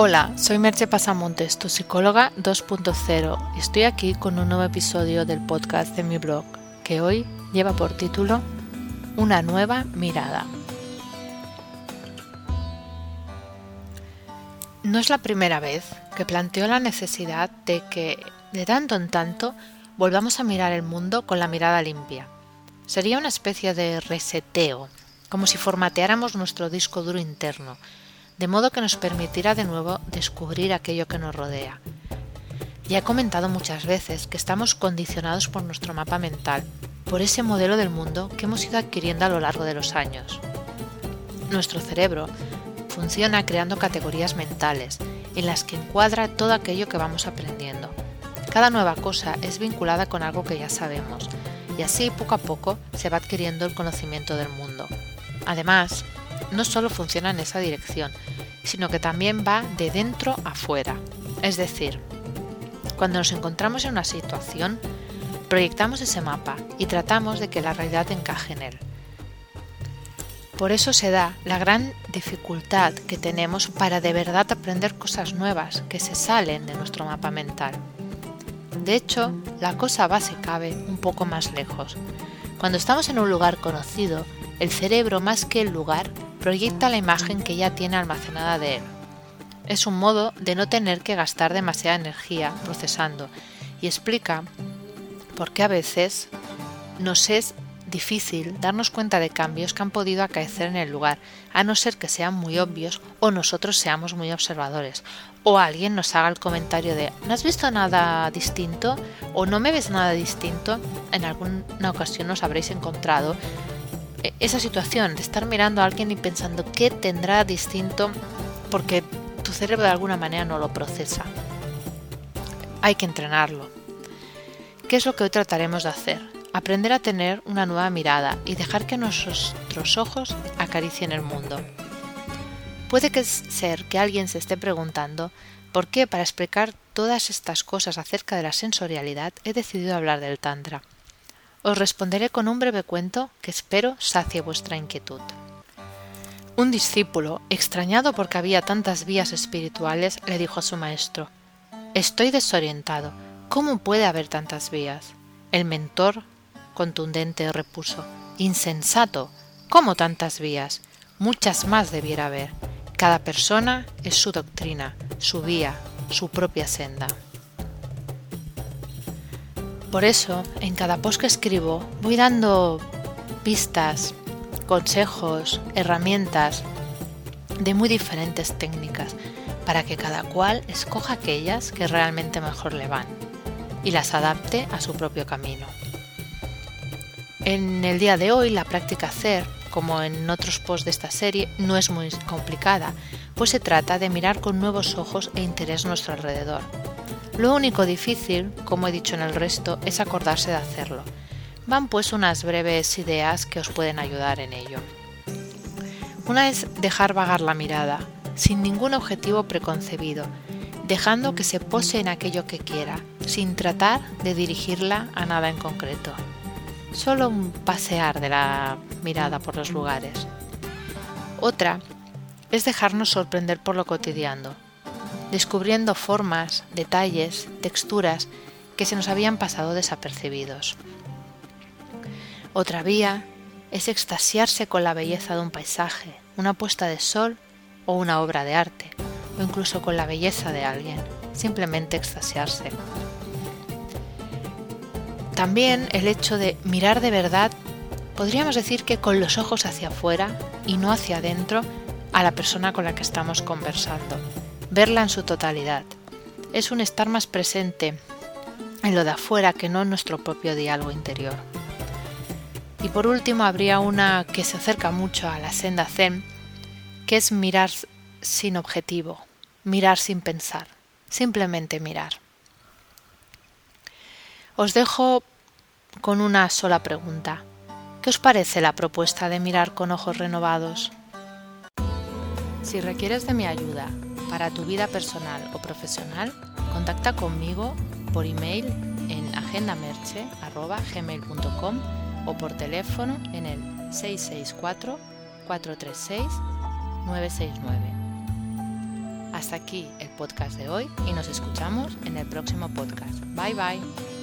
Hola, soy Merche Pasamontes, tu psicóloga 2.0 y estoy aquí con un nuevo episodio del podcast de mi blog, que hoy lleva por título Una nueva mirada. No es la primera vez que planteo la necesidad de que, de tanto en tanto, volvamos a mirar el mundo con la mirada limpia. Sería una especie de reseteo, como si formateáramos nuestro disco duro interno de modo que nos permitirá de nuevo descubrir aquello que nos rodea. Ya he comentado muchas veces que estamos condicionados por nuestro mapa mental, por ese modelo del mundo que hemos ido adquiriendo a lo largo de los años. Nuestro cerebro funciona creando categorías mentales en las que encuadra todo aquello que vamos aprendiendo. Cada nueva cosa es vinculada con algo que ya sabemos, y así poco a poco se va adquiriendo el conocimiento del mundo. Además, no solo funciona en esa dirección, sino que también va de dentro a fuera. Es decir, cuando nos encontramos en una situación, proyectamos ese mapa y tratamos de que la realidad encaje en él. Por eso se da la gran dificultad que tenemos para de verdad aprender cosas nuevas que se salen de nuestro mapa mental. De hecho, la cosa va se cabe un poco más lejos. Cuando estamos en un lugar conocido, el cerebro más que el lugar proyecta la imagen que ya tiene almacenada de él. Es un modo de no tener que gastar demasiada energía procesando y explica por qué a veces nos es difícil darnos cuenta de cambios que han podido acaecer en el lugar, a no ser que sean muy obvios o nosotros seamos muy observadores, o alguien nos haga el comentario de ¿no has visto nada distinto? o ¿no me ves nada distinto? En alguna ocasión nos habréis encontrado esa situación de estar mirando a alguien y pensando qué tendrá distinto porque tu cerebro de alguna manera no lo procesa. Hay que entrenarlo. ¿Qué es lo que hoy trataremos de hacer? Aprender a tener una nueva mirada y dejar que nuestros ojos acaricien el mundo. Puede que ser que alguien se esté preguntando por qué para explicar todas estas cosas acerca de la sensorialidad he decidido hablar del Tantra. Os responderé con un breve cuento que espero sacie vuestra inquietud. Un discípulo, extrañado porque había tantas vías espirituales, le dijo a su maestro Estoy desorientado. ¿Cómo puede haber tantas vías? El mentor, contundente, repuso Insensato. ¿Cómo tantas vías? Muchas más debiera haber. Cada persona es su doctrina, su vía, su propia senda. Por eso, en cada post que escribo, voy dando pistas, consejos, herramientas de muy diferentes técnicas para que cada cual escoja aquellas que realmente mejor le van y las adapte a su propio camino. En el día de hoy la práctica hacer, como en otros posts de esta serie, no es muy complicada, pues se trata de mirar con nuevos ojos e interés nuestro alrededor lo único difícil, como he dicho en el resto, es acordarse de hacerlo. Van pues unas breves ideas que os pueden ayudar en ello. Una es dejar vagar la mirada, sin ningún objetivo preconcebido, dejando que se pose en aquello que quiera, sin tratar de dirigirla a nada en concreto. Solo un pasear de la mirada por los lugares. Otra es dejarnos sorprender por lo cotidiano, descubriendo formas, detalles, texturas que se nos habían pasado desapercibidos. Otra vía es extasiarse con la belleza de un paisaje, una puesta de sol o una obra de arte, o incluso con la belleza de alguien, simplemente extasiarse. También el hecho de mirar de verdad, podríamos decir que con los ojos hacia afuera y no hacia adentro a la persona con la que estamos conversando verla en su totalidad. Es un estar más presente en lo de afuera que no en nuestro propio diálogo interior. Y por último habría una que se acerca mucho a la senda zen, que es mirar sin objetivo, mirar sin pensar, simplemente mirar. Os dejo con una sola pregunta. ¿Qué os parece la propuesta de mirar con ojos renovados? Si requieres de mi ayuda para tu vida personal o profesional, contacta conmigo por email en agendamerche.gmail.com o por teléfono en el 664 436 969. Hasta aquí el podcast de hoy y nos escuchamos en el próximo podcast. Bye bye.